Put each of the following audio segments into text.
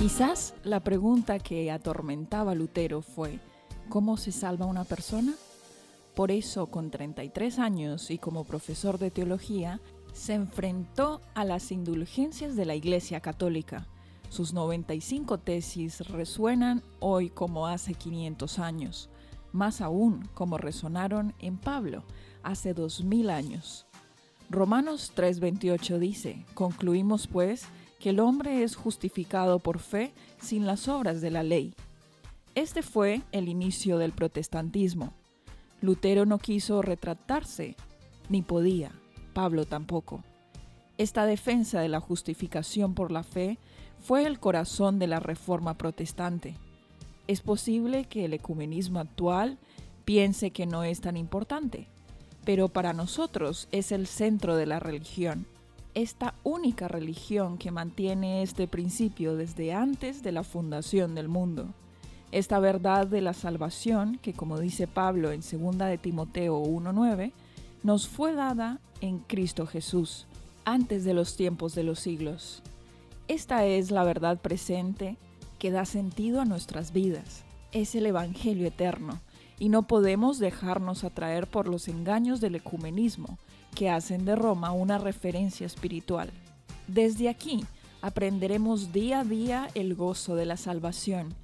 Quizás la pregunta que atormentaba a Lutero fue, ¿cómo se salva una persona? Por eso, con 33 años y como profesor de teología, se enfrentó a las indulgencias de la Iglesia Católica. Sus 95 tesis resuenan hoy como hace 500 años, más aún como resonaron en Pablo hace 2000 años. Romanos 3:28 dice, concluimos pues que el hombre es justificado por fe sin las obras de la ley. Este fue el inicio del protestantismo. Lutero no quiso retratarse, ni podía, Pablo tampoco. Esta defensa de la justificación por la fe fue el corazón de la reforma protestante. Es posible que el ecumenismo actual piense que no es tan importante, pero para nosotros es el centro de la religión esta única religión que mantiene este principio desde antes de la fundación del mundo. Esta verdad de la salvación, que como dice Pablo en 2 de Timoteo 1.9, nos fue dada en Cristo Jesús, antes de los tiempos de los siglos. Esta es la verdad presente que da sentido a nuestras vidas. Es el Evangelio eterno, y no podemos dejarnos atraer por los engaños del ecumenismo, que hacen de Roma una referencia espiritual. Desde aquí aprenderemos día a día el gozo de la salvación.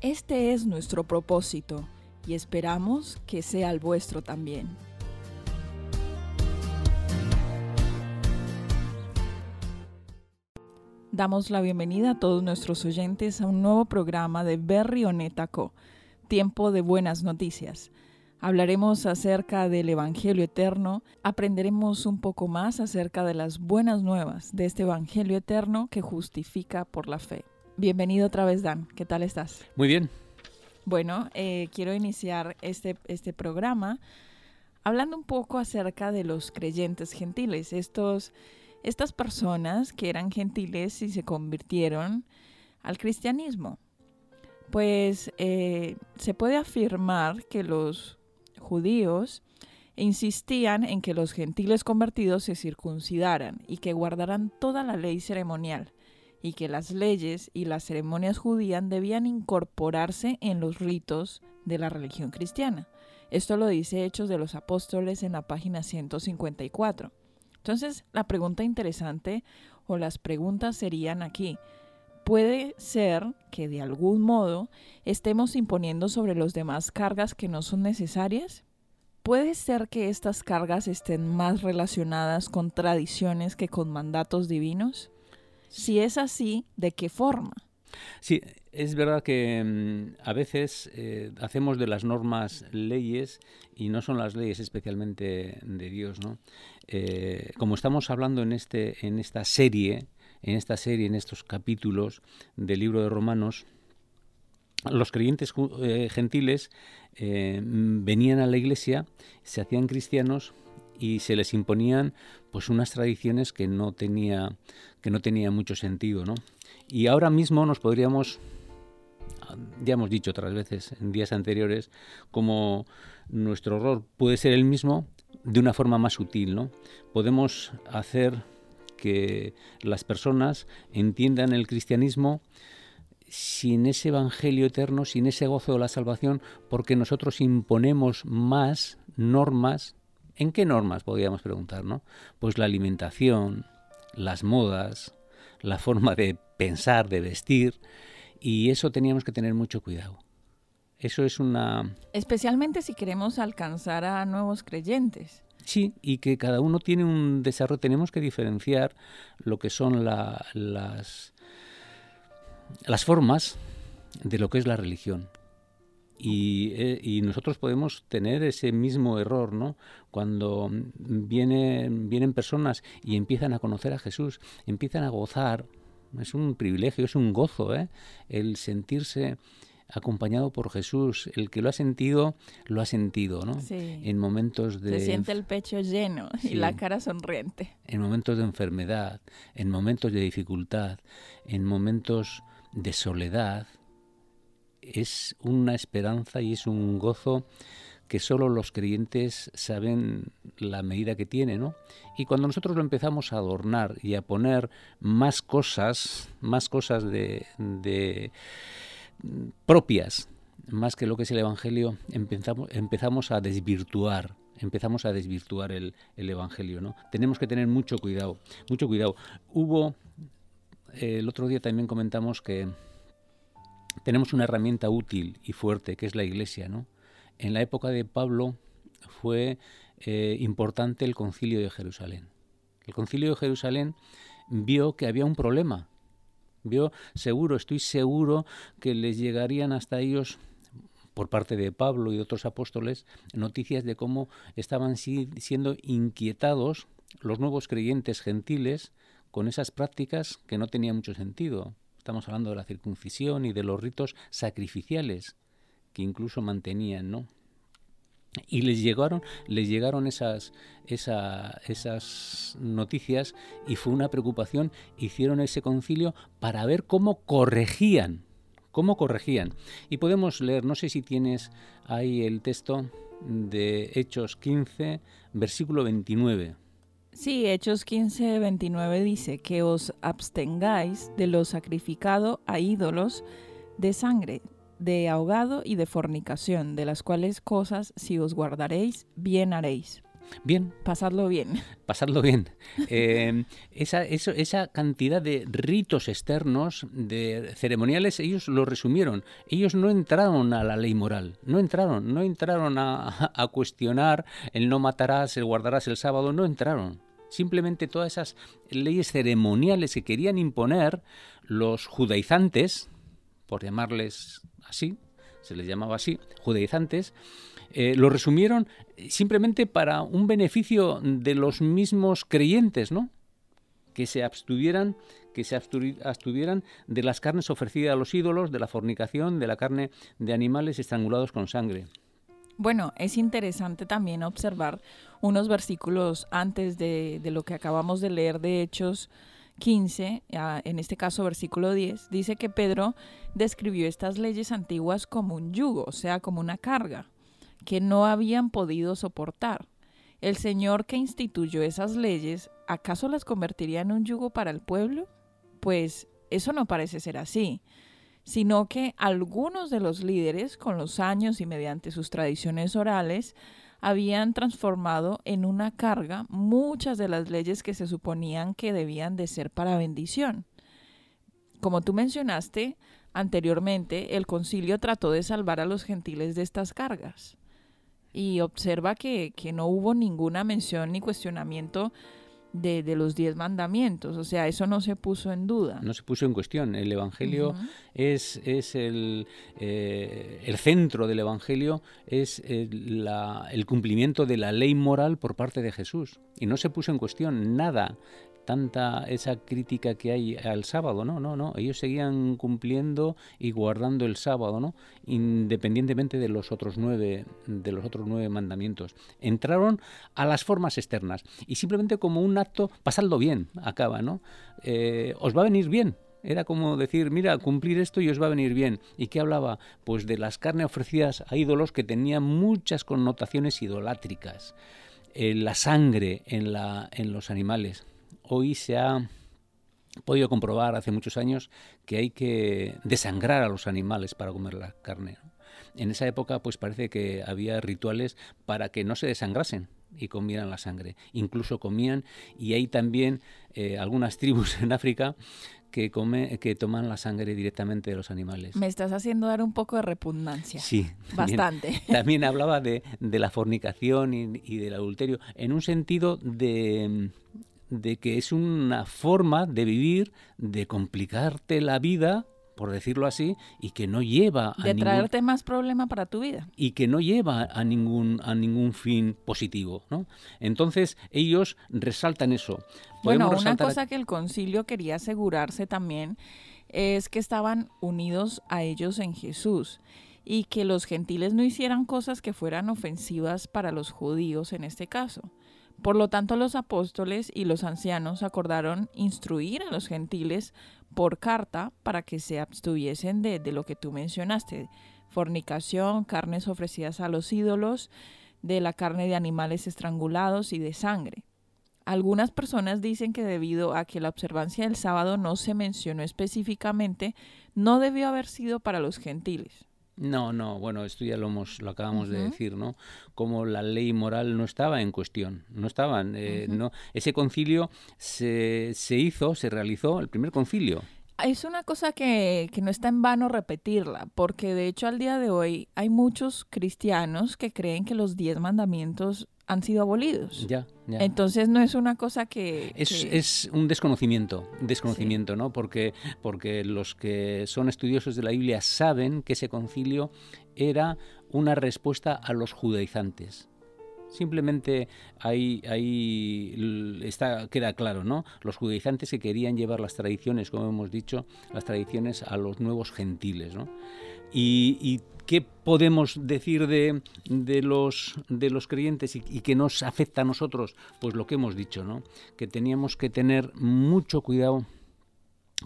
Este es nuestro propósito y esperamos que sea el vuestro también. Damos la bienvenida a todos nuestros oyentes a un nuevo programa de Berrionetaco, Tiempo de Buenas Noticias. Hablaremos acerca del Evangelio eterno, aprenderemos un poco más acerca de las buenas nuevas de este Evangelio eterno que justifica por la fe. Bienvenido otra vez, Dan. ¿Qué tal estás? Muy bien. Bueno, eh, quiero iniciar este, este programa hablando un poco acerca de los creyentes gentiles, estos, estas personas que eran gentiles y se convirtieron al cristianismo. Pues eh, se puede afirmar que los judíos insistían en que los gentiles convertidos se circuncidaran y que guardaran toda la ley ceremonial, y que las leyes y las ceremonias judías debían incorporarse en los ritos de la religión cristiana. Esto lo dice Hechos de los Apóstoles en la página 154. Entonces, la pregunta interesante o las preguntas serían aquí, puede ser que de algún modo estemos imponiendo sobre los demás cargas que no son necesarias. Puede ser que estas cargas estén más relacionadas con tradiciones que con mandatos divinos. Si es así, ¿de qué forma? Sí, es verdad que mm, a veces eh, hacemos de las normas leyes y no son las leyes especialmente de Dios, ¿no? Eh, como estamos hablando en este en esta serie en esta serie, en estos capítulos del libro de Romanos, los creyentes eh, gentiles eh, venían a la iglesia, se hacían cristianos y se les imponían pues unas tradiciones que no tenía que no tenía mucho sentido, ¿no? Y ahora mismo nos podríamos ya hemos dicho otras veces en días anteriores como nuestro error puede ser el mismo de una forma más sutil, ¿no? Podemos hacer que las personas entiendan el cristianismo sin ese evangelio eterno, sin ese gozo de la salvación, porque nosotros imponemos más normas. ¿En qué normas podríamos preguntar, no? Pues la alimentación, las modas, la forma de pensar, de vestir, y eso teníamos que tener mucho cuidado. Eso es una... Especialmente si queremos alcanzar a nuevos creyentes. Sí, y que cada uno tiene un desarrollo. Tenemos que diferenciar lo que son las, las formas de lo que es la religión. Y, eh, y, nosotros podemos tener ese mismo error, ¿no? Cuando vienen, vienen personas y empiezan a conocer a Jesús, empiezan a gozar, es un privilegio, es un gozo, ¿eh? El sentirse acompañado por Jesús. El que lo ha sentido, lo ha sentido, ¿no? Sí. En momentos de... Se siente el pecho lleno y la cara sonriente. En momentos de enfermedad, en momentos de dificultad, en momentos de soledad. Es una esperanza y es un gozo que solo los creyentes saben la medida que tiene, ¿no? Y cuando nosotros lo empezamos a adornar y a poner más cosas, más cosas de, de propias, más que lo que es el Evangelio, empezamos, empezamos a desvirtuar empezamos a desvirtuar el, el, Evangelio. ¿no? Tenemos que tener mucho cuidado, mucho cuidado. Hubo, eh, el otro día también comentamos que tenemos una herramienta útil y fuerte, que es la Iglesia. ¿no? En la época de Pablo fue eh, importante el concilio de Jerusalén. El concilio de Jerusalén vio que había un problema. Vio seguro, estoy seguro que les llegarían hasta ellos por parte de Pablo y otros apóstoles noticias de cómo estaban siendo inquietados los nuevos creyentes gentiles con esas prácticas que no tenían mucho sentido. Estamos hablando de la circuncisión y de los ritos sacrificiales que incluso mantenían, ¿no? Y les llegaron, les llegaron esas, esas noticias y fue una preocupación. Hicieron ese concilio para ver cómo corregían, cómo corregían. Y podemos leer, no sé si tienes ahí el texto de Hechos 15, versículo 29. Sí, Hechos 15, 29 dice que os abstengáis de lo sacrificado a ídolos de sangre, de ahogado y de fornicación, de las cuales cosas si os guardaréis, bien haréis. Bien. Pasadlo bien. Pasadlo bien. Eh, esa, esa cantidad de ritos externos, de ceremoniales, ellos lo resumieron. Ellos no entraron a la ley moral, no entraron, no entraron a, a cuestionar el no matarás, el guardarás el sábado, no entraron. Simplemente todas esas leyes ceremoniales que querían imponer los judaizantes, por llamarles así, se les llamaba así, judaizantes, eh, lo resumieron simplemente para un beneficio de los mismos creyentes, ¿no? Que se abstuvieran, que se abstuvieran de las carnes ofrecidas a los ídolos, de la fornicación, de la carne de animales estrangulados con sangre. Bueno, es interesante también observar unos versículos antes de, de lo que acabamos de leer de Hechos 15, en este caso versículo 10, dice que Pedro describió estas leyes antiguas como un yugo, o sea, como una carga que no habían podido soportar. El Señor que instituyó esas leyes, ¿acaso las convertiría en un yugo para el pueblo? Pues eso no parece ser así, sino que algunos de los líderes, con los años y mediante sus tradiciones orales, habían transformado en una carga muchas de las leyes que se suponían que debían de ser para bendición. Como tú mencionaste anteriormente, el concilio trató de salvar a los gentiles de estas cargas y observa que, no hubo ninguna mención ni cuestionamiento de, los diez mandamientos. O sea, eso no se puso en duda. No se puso en cuestión. El Evangelio es, es el, eh, el centro del Evangelio, es el, el cumplimiento de la ley moral por parte de Jesús. Y no se puso en cuestión nada tanta esa crítica que hay al sábado, no, no, no, ellos seguían cumpliendo y guardando el sábado, ¿no? Independientemente de los otros nueve, de los otros nueve mandamientos. Entraron a las formas externas y simplemente como un acto, pasadlo bien, acaba, ¿no? Eh, os va a venir bien, era como decir, mira, cumplir esto y os va a venir bien. ¿Y qué hablaba? Pues de las carnes ofrecidas a ídolos que tenían muchas connotaciones idolátricas. Eh, la sangre en, la, en los animales hoy se ha podido comprobar hace muchos años que hay que desangrar a los animales para comer la carne. En esa época pues parece que había rituales para que no se desangrasen y comieran la sangre. Incluso comían y hay también eh, algunas tribus en África que, come, que toman la sangre directamente de los animales. Me estás haciendo dar un poco de repugnancia. Sí. Bastante. También, hablaba de, la fornicación y, y, del adulterio en un sentido de de que es una forma de vivir, de complicarte la vida, por decirlo así, y que no lleva a de traerte más problema para tu vida y que no lleva a ningún a ningún fin positivo, ¿no? Entonces ellos resaltan eso. Bueno, una cosa que el concilio quería asegurarse también es que estaban unidos a ellos en Jesús y que los gentiles no hicieran cosas que fueran ofensivas para los judíos en este caso. Por lo tanto, los apóstoles y los ancianos acordaron instruir a los gentiles por carta para que se abstuviesen de, lo que tú mencionaste, fornicación, carnes ofrecidas a los ídolos, de la carne de animales estrangulados y de sangre. Algunas personas dicen que debido a que la observancia del sábado no se mencionó específicamente, no debió haber sido para los gentiles. No, no, bueno, esto ya lo, hemos, lo acabamos de decir, ¿no? Como la ley moral no estaba en cuestión, no estaban, eh, no, ese concilio se, se hizo, se realizó, el primer concilio. Es una cosa que, que, no está en vano repetirla, porque de hecho al día de hoy hay muchos cristianos que creen que los diez mandamientos han sido abolidos. Ya, Entonces no es una cosa que... Es, un desconocimiento, desconocimiento, ¿no? Porque, porque los que son estudiosos de la Biblia saben que ese concilio era una respuesta a los judaizantes. Simplemente ahí, ahí está, queda claro, ¿no? Los judaizantes que querían llevar las tradiciones, como hemos dicho, las tradiciones a los nuevos gentiles, ¿no? y ¿Qué podemos decir de, los, de los creyentes y, que nos afecta a nosotros? Pues lo que hemos dicho, ¿no? que teníamos que tener mucho cuidado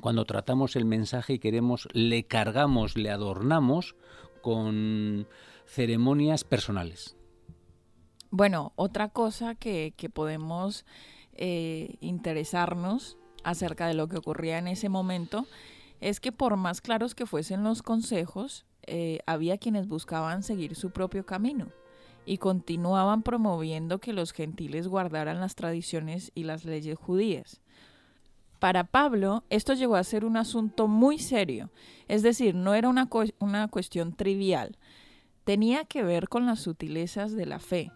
cuando tratamos el mensaje y queremos, le cargamos, le adornamos con ceremonias personales. Bueno, otra cosa que, podemos eh, interesarnos acerca de lo que ocurría en ese momento es que por más claros que fuesen los consejos, eh, había quienes buscaban seguir su propio camino y continuaban promoviendo que los gentiles guardaran las tradiciones y las leyes judías. Para Pablo, esto llegó a ser un asunto muy serio, es decir, no era una, una cuestión trivial, tenía que ver con las sutilezas de la fe,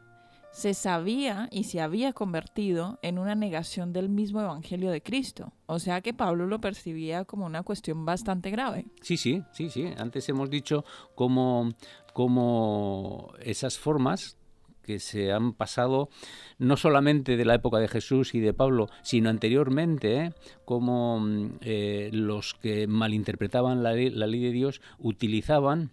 se sabía y se había convertido en una negación del mismo Evangelio de Cristo. O sea que Pablo lo percibía como una cuestión bastante grave. Sí, sí, sí, sí. Antes hemos dicho cómo, cómo esas formas que se han pasado no solamente de la época de Jesús y de Pablo, sino anteriormente, ¿eh? como eh, los que malinterpretaban la ley de Dios utilizaban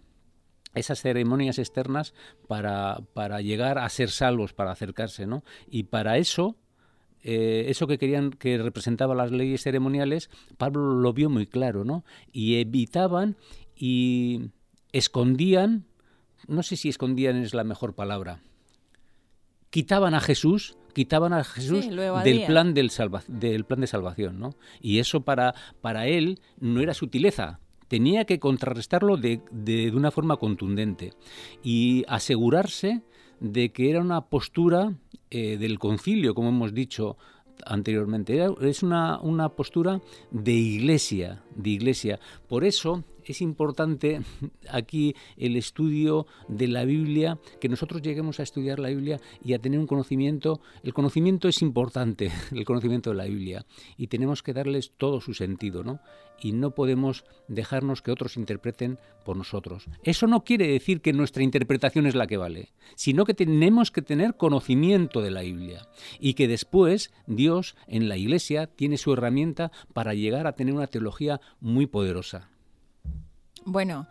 esas ceremonias externas para, para, llegar a ser salvos, para acercarse, ¿no? Y para eso, eh, eso que querían que representaba las leyes ceremoniales, Pablo lo vio muy claro, ¿no? Y evitaban y escondían, no sé si escondían es la mejor palabra, quitaban a Jesús quitaban a Jesús del plan del, del plan de salvación, ¿no? Y eso para, para él no era sutileza, tenía que contrarrestarlo de, de, una forma contundente y asegurarse de que era una postura eh, del concilio, como hemos dicho anteriormente. es una, una postura de iglesia, de iglesia. Por eso es importante aquí el estudio de la Biblia, que nosotros lleguemos a estudiar la Biblia y a tener un conocimiento. El conocimiento es importante, el conocimiento de la Biblia, y tenemos que darles todo su sentido, ¿no? Y no podemos dejarnos que otros interpreten por nosotros. Eso no quiere decir que nuestra interpretación es la que vale, sino que tenemos que tener conocimiento de la Biblia y que después Dios en la Iglesia tiene su herramienta para llegar a tener una teología muy poderosa. Bueno,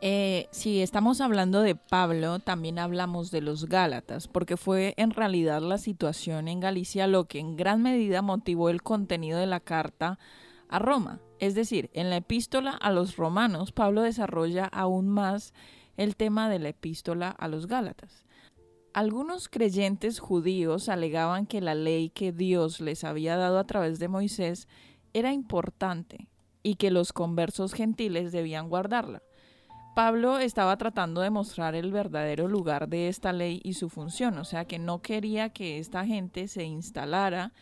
eh, si estamos hablando de Pablo, también hablamos de los Gálatas, porque fue en realidad la situación en Galicia lo que en gran medida motivó el contenido de la carta a Roma. Es decir, en la epístola a los romanos, Pablo desarrolla aún más el tema de la epístola a los Gálatas. Algunos creyentes judíos alegaban que la ley que Dios les había dado a través de Moisés era importante y que los conversos gentiles debían guardarla. Pablo estaba tratando de mostrar el verdadero lugar de esta ley y su función, o sea que no quería que esta gente se instalara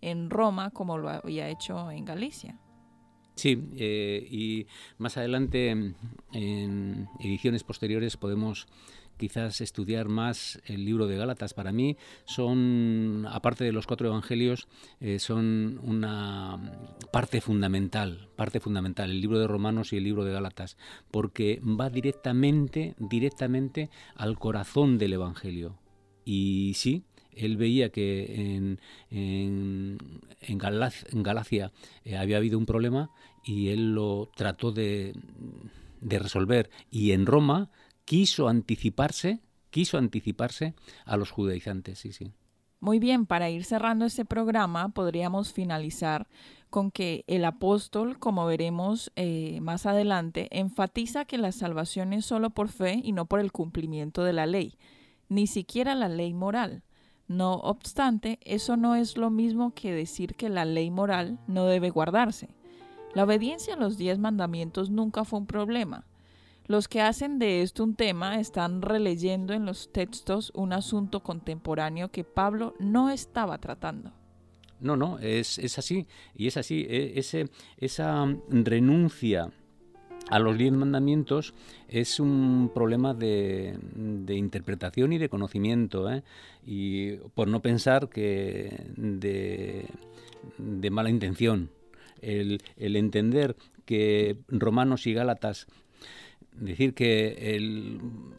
en Roma como lo había hecho en Galicia. Sí, eh, y más adelante en ediciones posteriores podemos quizás estudiar más el libro de Gálatas. Para mí son, aparte de los cuatro evangelios, eh, son una parte fundamental, parte fundamental, el libro de Romanos y el libro de Gálatas, porque va directamente, directamente al corazón del evangelio. Y sí, él veía que en, en, en, Galacia, eh, había habido un problema y él lo trató de, de resolver. Y en Roma quiso anticiparse, quiso anticiparse a los judaizantes, sí, sí. Muy bien, para ir cerrando este programa, podríamos finalizar con que el apóstol, como veremos eh, más adelante, enfatiza que la salvación es solo por fe y no por el cumplimiento de la ley, ni siquiera la ley moral. No obstante, eso no es lo mismo que decir que la ley moral no debe guardarse. La obediencia a los diez mandamientos nunca fue un problema. Los que hacen de esto un tema están releyendo en los textos un asunto contemporáneo que Pablo no estaba tratando. No, no, es, así. Y es así. E, esa renuncia a los diez mandamientos es un problema de, interpretación y de conocimiento. ¿eh? Y por no pensar que de, mala intención. El, el entender que Romanos y Gálatas decir que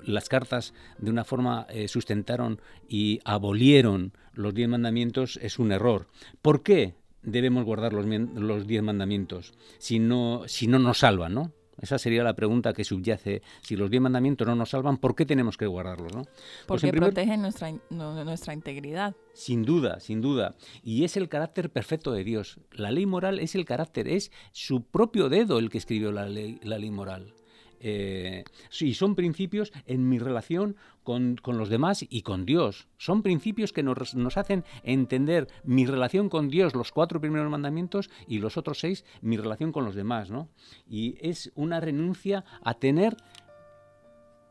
las cartas de una forma eh, sustentaron y abolieron los diez mandamientos es un error. ¿Por qué debemos guardar los, los diez mandamientos si no, si no nos salvan, no? Esa sería la pregunta que subyace. Si los diez mandamientos no nos salvan, ¿por qué tenemos que guardarlos? ¿no? Pues Porque protegen nuestra, nuestra integridad. Sin duda, sin duda. Y es el carácter perfecto de Dios. La ley moral es el carácter, es su propio dedo el que escribió la ley, la ley moral. Eh, sí, son principios en mi relación con, los demás y con Dios. Son principios que nos, nos, hacen entender mi relación con Dios, los cuatro primeros mandamientos, y los otros seis, mi relación con los demás. ¿no? Y es una renuncia a tener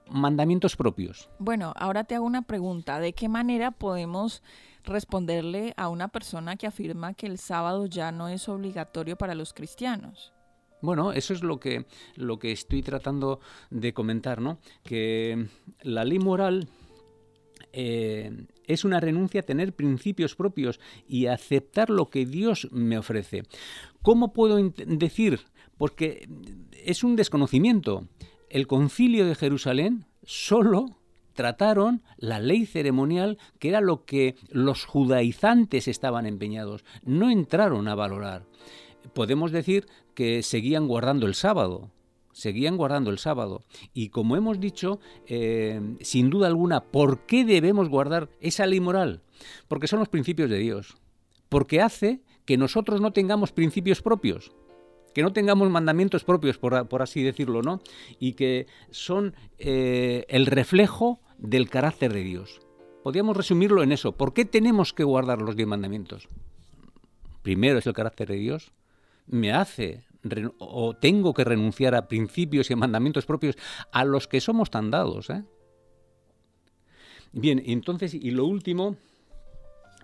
mandamientos propios. Bueno, ahora te hago una pregunta. ¿De qué manera podemos responderle a una persona que afirma que el sábado ya no es obligatorio para los cristianos? Bueno, eso es lo que, lo que estoy tratando de comentar, ¿no? Que la ley moral eh, es una renuncia a tener principios propios y aceptar lo que Dios me ofrece. ¿Cómo puedo decir? Porque es un desconocimiento. El concilio de Jerusalén solo trataron la ley ceremonial, que era lo que los judaizantes estaban empeñados. No entraron a valorar podemos decir que seguían guardando el sábado, seguían guardando el sábado. Y como hemos dicho, eh, sin duda alguna, ¿por qué debemos guardar esa ley moral? Porque son los principios de Dios. Porque hace que nosotros no tengamos principios propios, que no tengamos mandamientos propios, por, así decirlo, ¿no? Y que son eh, el reflejo del carácter de Dios. Podríamos resumirlo en eso. ¿Por qué tenemos que guardar los diez mandamientos? Primero es el carácter de Dios, me hace o tengo que renunciar a principios y mandamientos propios a los que somos tan dados. ¿eh? Bien, entonces, y lo último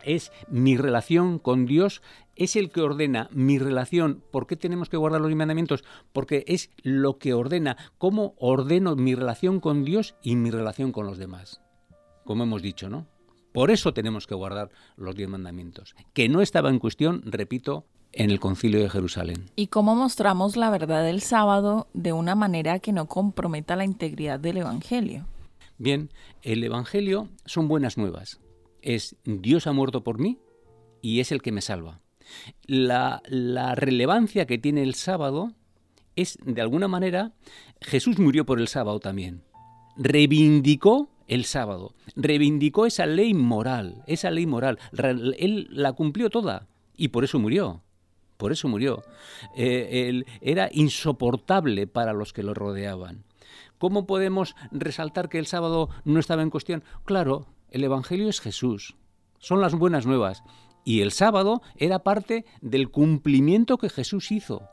es mi relación con Dios, es el que ordena mi relación. ¿Por qué tenemos que guardar los mandamientos? Porque es lo que ordena cómo ordeno mi relación con Dios y mi relación con los demás. Como hemos dicho, ¿no? Por eso tenemos que guardar los diez mandamientos. Que no estaba en cuestión, repito, en el concilio de Jerusalén. ¿Y cómo mostramos la verdad del sábado de una manera que no comprometa la integridad del Evangelio? Bien, el Evangelio son buenas nuevas. Es Dios ha muerto por mí y es el que me salva. La, la relevancia que tiene el sábado es, de alguna manera, Jesús murió por el sábado también. Reivindicó el sábado, reivindicó esa ley moral, esa ley moral. Él la cumplió toda y por eso murió por eso murió. Eh, era insoportable para los que lo rodeaban. ¿Cómo podemos resaltar que el sábado no estaba en cuestión? Claro, el Evangelio es Jesús, son las buenas nuevas. Y el sábado era parte del cumplimiento que Jesús hizo.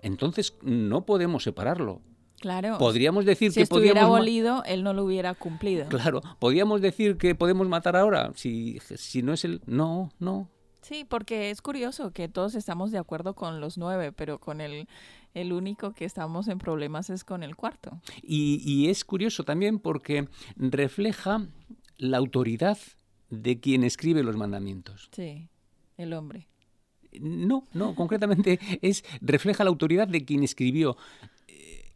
Entonces no podemos separarlo. Claro. Podríamos decir si que estuviera abolido, él no lo hubiera cumplido. Claro, podríamos decir que podemos matar ahora, si, si no es el... No, no, Sí, porque es curioso que todos estamos de acuerdo con los nueve, pero con el, el único que estamos en problemas es con el cuarto. Y, y es curioso también porque refleja la autoridad de quien escribe los mandamientos. Sí, el hombre. No, no, concretamente es refleja la autoridad de quien escribió.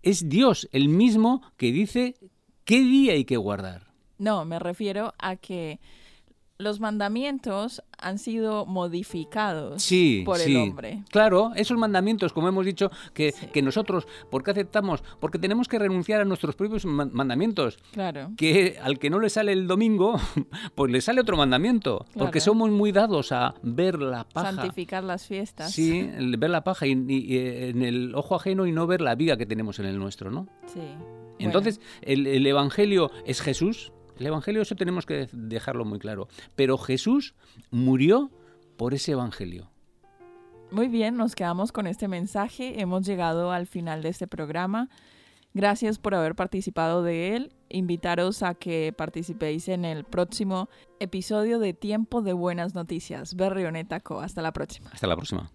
Es Dios el mismo que dice qué día hay que guardar. No, me refiero a que los mandamientos han sido modificados sí, por sí. el hombre. Claro, esos mandamientos, como hemos dicho, que, que, nosotros, ¿por qué aceptamos? Porque tenemos que renunciar a nuestros propios mandamientos. Claro. Que al que no le sale el domingo, pues le sale otro mandamiento. Claro. Porque somos muy dados a ver la paja. Santificar las fiestas. Sí, ver la paja y, y, y en el ojo ajeno y no ver la viga que tenemos en el nuestro, ¿no? Sí. Entonces, bueno. el, el Evangelio es Jesús. El Evangelio eso tenemos que dejarlo muy claro. Pero Jesús murió por ese Evangelio. Muy bien, nos quedamos con este mensaje. Hemos llegado al final de este programa. Gracias por haber participado de él. Invitaros a que participéis en el próximo episodio de Tiempo de Buenas Noticias. Berrioneta Co. Hasta la próxima. Hasta la próxima.